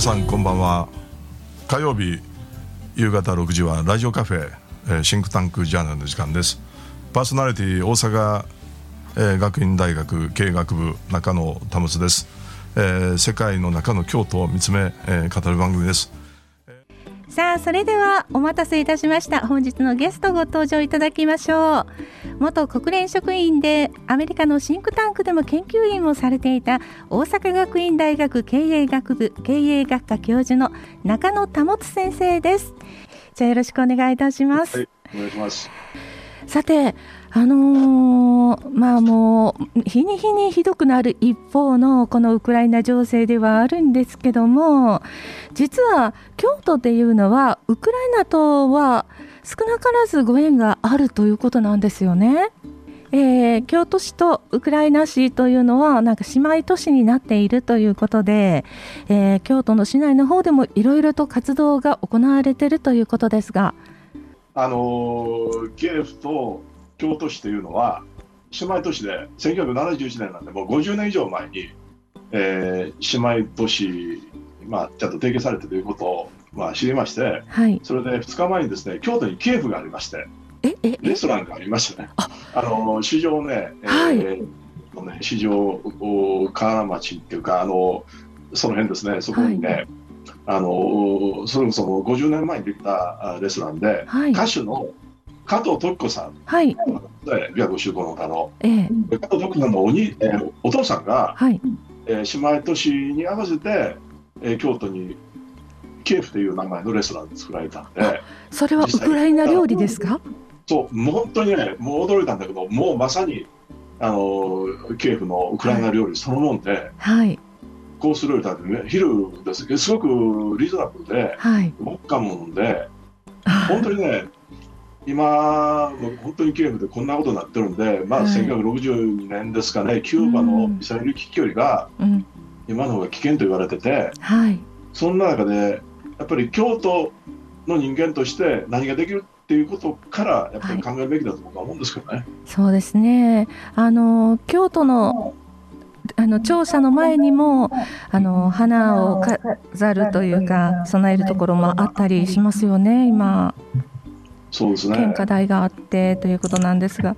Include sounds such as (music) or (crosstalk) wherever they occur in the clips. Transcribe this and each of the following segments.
皆さんこんばんは。火曜日夕方6時はラジオカフェ、えー、シンクタンクジャーナルの時間です。パーソナリティ大阪、えー、学院大学経営学部中野保です、えー、世界の中の京都を見つめ、えー、語る番組です。さあそれではお待たせいたしました。本日のゲストご登場いただきましょう。元国連職員でアメリカのシンクタンクでも研究員をされていた大阪学院大学経営学部経営学科教授の中野保先生です。じゃあよろしくお願いいたします、はい、お願いします。さてあのー、まあもう日に日にひどくなる一方のこのウクライナ情勢ではあるんですけども実は京都っていうのはウクライナとは少なからずご縁があるということなんですよね。えー、京都市とウクライナ市というのはなんか姉妹都市になっているということで、えー、京都の市内の方でもいろいろと活動が行われているということですが。あのー、キエフと京都市というのは姉妹都市で1971年なんでもう50年以上前に、えー、姉妹都市、まあ、ちゃんと提携されてということを、まあ、知りまして、はい、それで2日前にですね京都にキエフがありましてレストランがありましてね。あ。の市場ね、はい、え市場河原町っていうかあのその辺ですねそこにね、はいあのそれこそ50年前にできたレストランで、はい、歌手の加藤時子さん、はい、で琵琶湖修好の歌の、えー、加藤時子さんのおに、えー、お父さんが、はい。えー、姉妹都市に合わせて、えー、京都にキエフという名前のレストラン作られたんで。それはウクライナ料理ですか？そうもう本当にねもう驚いたんだけどもうまさにあのキエフのウクライナ料理そのもんで、はい、コース料理食べてね昼ですけどすごくリーズナブルで、はい、ウォッカもんで本当にね今、本当にキエフでこんなことになってるんで、まあ、1962年ですかね、キューバのミサイル危機距離が、今の方が危険と言われてて、はい、そんな中で、やっぱり京都の人間として何ができるっていうことからやっぱり考えるべきだと僕は思うんですけどね。はい、そうですね。あの京都のあの庁舎の前にもあの花を飾るというか備えるところもあったりしますよね今。そうですね献花台があってということなんですが。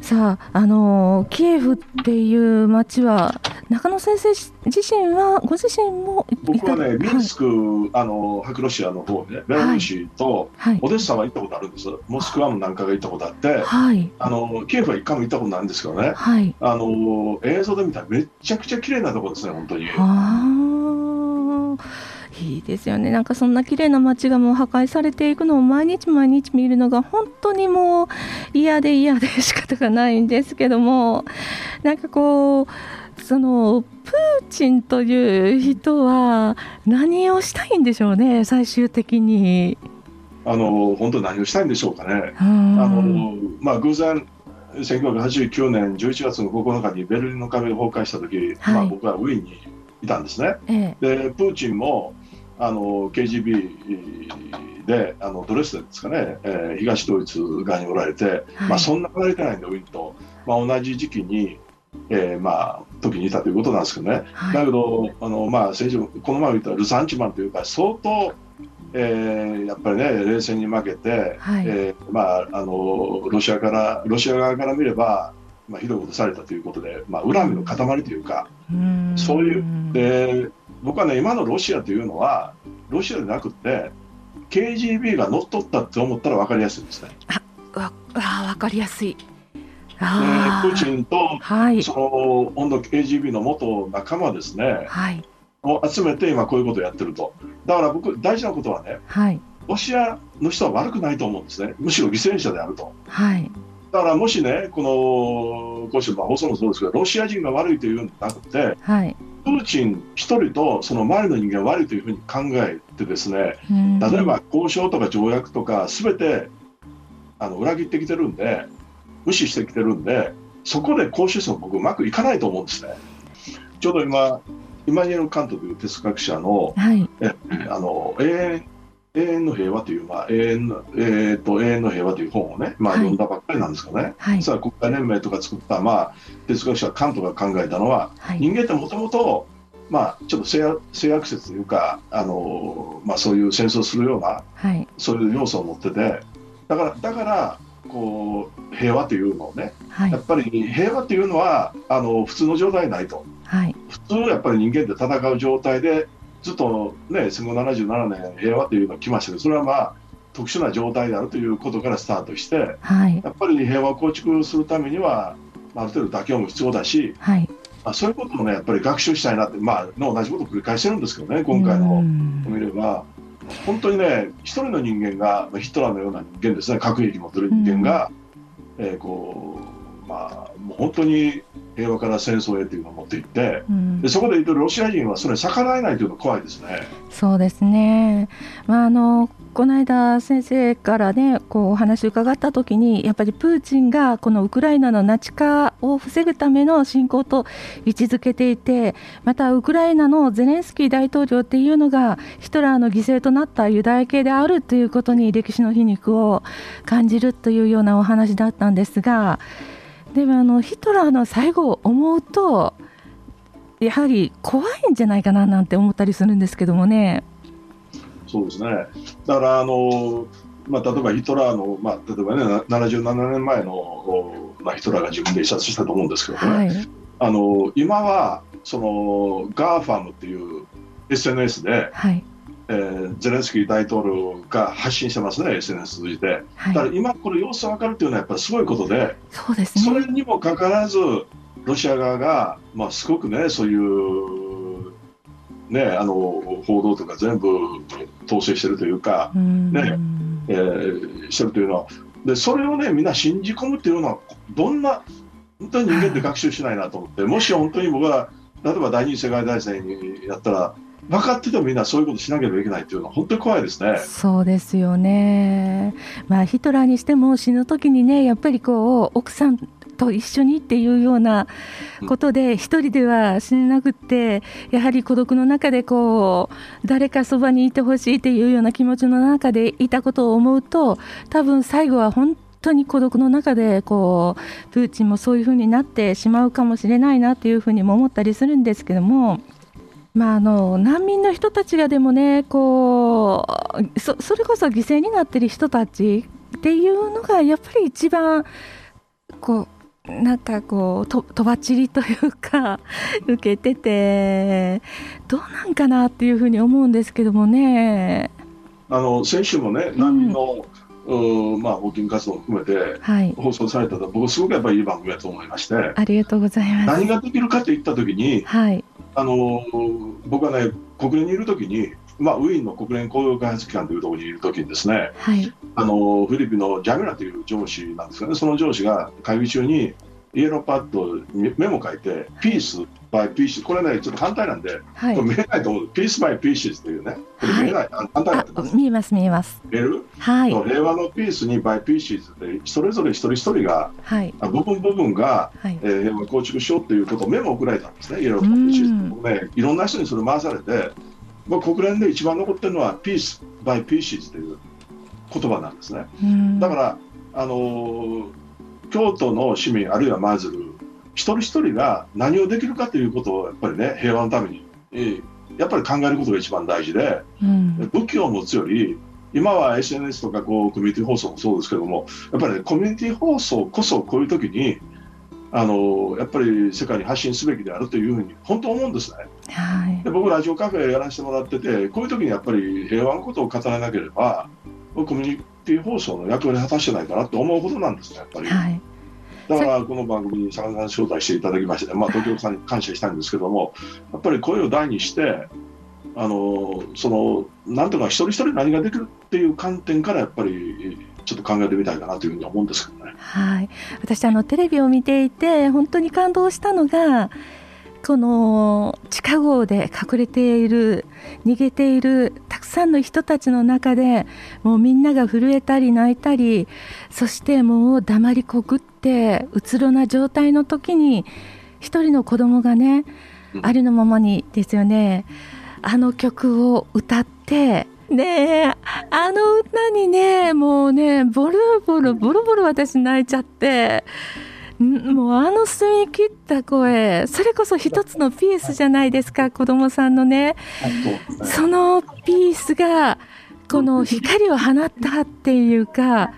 さあ、あのキエフっていう町は中野先生自身はご自身も僕はね、ミンスク、はい、あの白ロシアの方ね、ベラルーシと、はい、オデッサは行ったことあるんです、モスクワも何回か行ったことあって、はい、あのキエフは一回も行ったことないんですけどね、はい、あの映像で見たらめちゃくちゃ綺麗なところですね、本当に。いいですよね。なんかそんな綺麗な街がもう破壊されていくのを毎日毎日見るのが本当にもう嫌で嫌で仕方がないんですけどもなんかこうそのプーチンという人は何をしたいんでしょうね最終的に。あの本当何をしたいんでしょうかね。あのまあ偶然1989年11月の9日にベルリンの壁が崩壊した時、はい、まあ、僕はウィーンにいたんですね。ええ、でプーチンもあの KGB であのドレスデンですかね、えー、東ドイツ側におられて、はい、まあ、そんな離れてないんでウィンと、まあ、同じ時期に、えー、まあ時にいたということなんですけどね、はい、だけどあの、まあ、先生この前言ったルサンチマンというか相当えー、やっぱりね冷戦に負けて、はい、えー、まあ、あのロシアからロシア側から見れば、まあ、ひどいことされたということで、まあ、恨みの塊というか、うん、そういうで僕はね今のロシアというのはロシアでなくて KGB が乗っ取ったって思ったら分かりやすいですね。あわ分かりやすい。プーチンと、はい、その温度 KGB の元仲間ですね、はい、を集めて今こういうことをやってると。だから僕大事なことはね、はい、ロシアの人は悪くないと思うんですね。むしろ犠牲者であると、はい、だからもしねこのこうして放送もそうですけどロシア人が悪いというんじゃなくて、はい、プーチン一人とその周りの人間が悪いというふうに考えてですね、例えば交渉とか条約とかすべてあの裏切ってきてるんで無視してきてるんでそこで交渉しても僕うまくいかないと思うんですね。ちょうど今イマニュエル・カントという哲学者の,、はい、えあの永遠永遠の平和という、まあ永遠のえーと、永遠の平和という本をね、まあ、読んだばっかりなんですかね、はい、実は国家連盟とか作った、まあ、哲学者カントが考えたのは、はい、人間ってもともとまあ、ちょっと性性悪説というかあの、まあ、そういう戦争するような、はい、そういう要素を持っててだからだからこう平和というのをね、はい、やっぱり平和というのはあの普通の状態ないと、はい、普通やっぱり人間って戦う状態でずっとね戦後77年平和というのが来ましたけどそれはまあ特殊な状態であるということからスタートして、はい、やっぱり平和を構築するためにはある程度妥協も必要だし、はい、まあ、そういうこともねやっぱり学習したいなって、まあ、同じことを繰り返してるんですけどね今回のを見れば。本当にね一人の人間がヒトラーのような人間です。ね核兵器持ってる人間が、うん、えー、こうまあもう本当に平和から戦争へというのを持っていって、うん、でそこで言うとロシア人はそれに逆らえないというのが怖いですね。そうですね、まあ、あのこの間先生からねこうお話を伺った時にやっぱりプーチンがこのウクライナのナチ化を防ぐための侵攻と位置づけていてまたウクライナのゼレンスキー大統領っていうのがヒトラーの犠牲となったユダヤ系であるということに歴史の皮肉を感じるというようなお話だったんですがでもあのヒトラーの最後を思うとやはり怖いんじゃないかななんて思ったりするんですけどもね。そうですね。だからあのまあ、例えばヒトラーの、まあ、例えばね77年前の、まあ、ヒトラーが自分で自殺したと思うんですけどね、はい、あの今はその GAFAM っていう SNS で、はい、えー、ゼレンスキー大統領が発信してますね SNS 通じて、はい、だから今これ様子分かるっていうのはやっぱりすごいことでそうです、ね、それにもかかわらずロシア側が、まあ、すごくねそういうね、あの報道とか全部統制してるというか、ねえー、してるというのはでそれをねみんな信じ込むっていうのはどんな本当に人間って学習しないなと思ってもし本当に僕は例えば第二次世界大戦にやったら分かっててもみんなそういうことしなければいけないっていうのは本当に怖いですね。そうですよね。まあヒトラーにしても死ぬ時にねやっぱりこう奥さんと一緒にっていうようなことで、一人では死ねなくって、やはり孤独の中でこう、誰かそばにいてほしいっていうような気持ちの中でいたことを思うと、多分最後は本当に孤独の中でこうプーチンもそういうふうになってしまうかもしれないなというふうにも思ったりするんですけども。まあ、あの難民の人たちがでもねこうそれこそ犠牲になっている人たちっていうのがやっぱり一番こうなんかこうととばっちりというか (laughs) 受けててどうなんかなっていうふうに思うんですけどもね。あの先週もね難民の、うん、まあ、募金活動を含めて放送されたと、はい、僕すごくやっぱりいい番組だと思いましてありがとうございます。何ができるかといった時に、はい、あの僕はね国連にいる時にまあ、ウィーンの国連工業開発機関というところにいるときにですね、はい、あのフィリピンのジャミラという上司なんですよね、その上司が会議中にイエローパッドメモ書いて、 Peace by Piece これね、ちょっと反対なんで、はい、これ見えないと思う、 Peace by Pieces というね、これ見えない、はい、反対なんで見えます、見えます。見える、はい、平和の Peace に by Pieces で、それぞれ一人一人が、はい、部分部分が、はい、えー、平和構築しようということをメモを送られたんですね、イエローパッド Pieces。ね、いろんな人にそれ回されて、まあ、国連で一番残ってるのは、ピースバイピーシスという言葉なんですね。だから、あのー京都の市民あるいは舞鶴一人一人が何をできるかということをやっぱりね平和のために、えー、やっぱり考えることが一番大事で、うん、武器を持つより今は SNS とかこうコミュニティ放送もそうですけどもやっぱり、ね、コミュニティ放送こそこういう時にあのやっぱり世界に発信すべきであるというふうに本当思うんですね。はい、で僕ラジオカフェやらせてもらっててこういう時にやっぱり平和のことを語らなければコミュニティ放送の役割を果たしてないかなと思うことなんですねやっぱり。はいだからこの番組にさん招待していただきまして、まあ、東京さんに感謝したいんですけどもやっぱり声を大にしてあのそのなんとか一人一人何ができるっていう観点からやっぱりちょっと考えてみたいかなというふうに思うんですけどね。はい、私あのテレビを見ていて本当に感動したのがこの地下壕で隠れている逃げているたくさんの人たちの中でもうみんなが震えたり泣いたりそしてもう黙りこくってうつろな状態の時に一人の子供がね、ありのままにですよねあの曲を歌ってねえあの歌にねもうねボロボロボロボロ私泣いちゃって。もうあの澄み切った声それこそ一つのピースじゃないですか子供さんのね。そのピースがこの光を放ったっていうか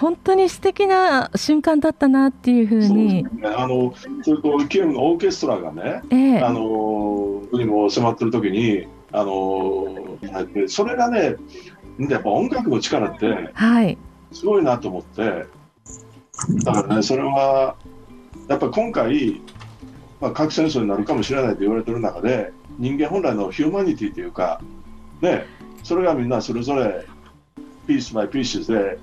本当に素敵な瞬間だったなっていうふうに。うね、あのそれとキエフのオーケストラがね、えー、あのにも迫ってる時にあのそれがねやっぱ音楽の力ってすごいなと思って、だからねそれはやっぱ今回、まあ、核戦争になるかもしれないと言われてる中で人間本来のヒューマニティというかねそれがみんなそれぞれピースバイピースで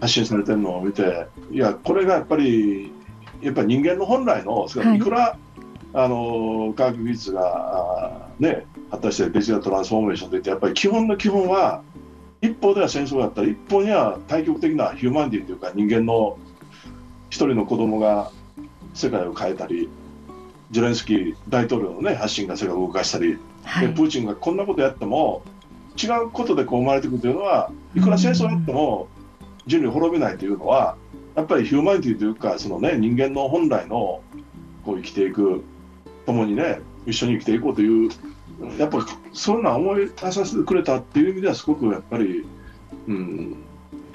発信されてるのを見ていやこれがやっぱりやっぱ人間の本来のい。くら、はい、あの科学技術がね果たしてデジタルトランスフォーメーションといってやっぱり基本の基本は一方では戦争だったら一方には対極的なヒューマニティというか人間の一人の子供が世界を変えたりゼレンスキー大統領の、ね、発信が世界を動かしたり、はい、プーチンがこんなことやっても違うことでこう生まれてくるというのはいくら戦争やっても人類滅びないというのはやっぱりヒューマニティというかその、ね、人間の本来のこう生きていく共にね一緒に生きていこうというやっぱりそんな思い出させてくれたっていう意味ではすごくやっぱり、うん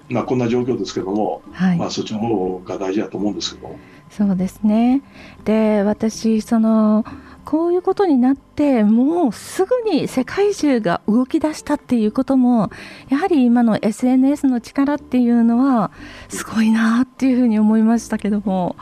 まあ、こんな状況ですけども、はい、まあ、そっちの方が大事だと思うんですけど。そうですねで私そのこういうことになってもうすぐに世界中が動き出したっていうこともやはり今の SNS の力っていうのはすごいなっていうふうに思いましたけども。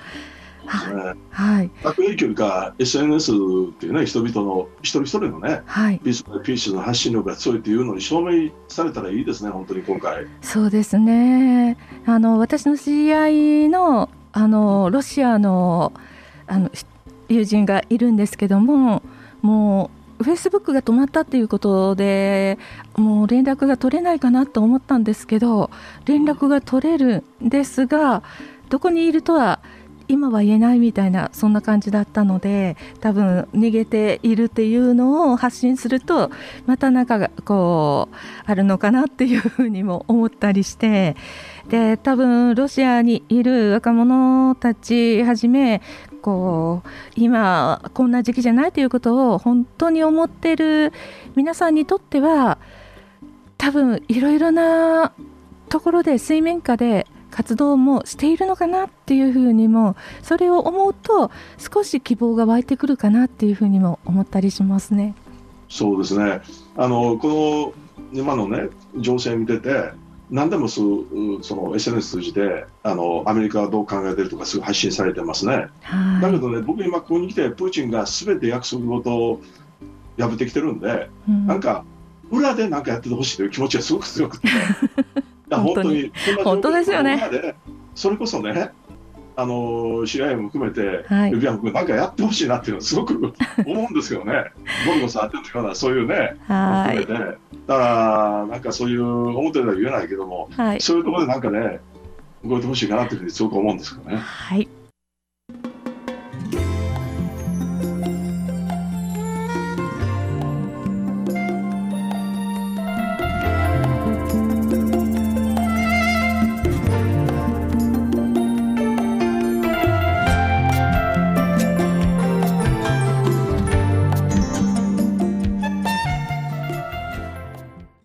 はい、悪影響が SNS っていうね人々の一人一人のね、はい、ピースピースの発信力が強いっていうのに証明されたらいいですね本当に今回。そうですね。あの私の知り合いのあのロシアのあの友人がいるんですけどももうフェイスブックが止まったっていうことでもう連絡が取れないかなと思ったんですけど連絡が取れるんですがどこにいるとは今は言えないみたいなそんな感じだったので多分逃げているっていうのを発信するとまたなんかこうあるのかなっていうふうにも思ったりしてで多分ロシアにいる若者たちはじめこう今こんな時期じゃないということを本当に思ってる皆さんにとっては多分いろいろなところで水面下で活動もしているのかなっていうふうにもそれを思うと少し希望が湧いてくるかなっていうふうにも思ったりしますね。そうですねあのこの今のね情勢見てて何でもそその SNS 通じてあのアメリカはどう考えてるとかすぐ発信されてますね。だけどね僕今ここに来てプーチンが全て約束事を破ってきてるんで、うん、なんか裏で何かやっててほしいという気持ちがすごく強くて (laughs) 本当に。本当ですよね。それこそねあの知り合いも含めて、はい、なんかやってほしいなっていうのはすごく (laughs) 思うんですけどね。ゴルゴさんってるようなそういうね含めて。だからなんかそういう表では言えないけども、はい、そういうところでなんかね動いてほしいかなっていうふうにすごく思うんですけどね。はい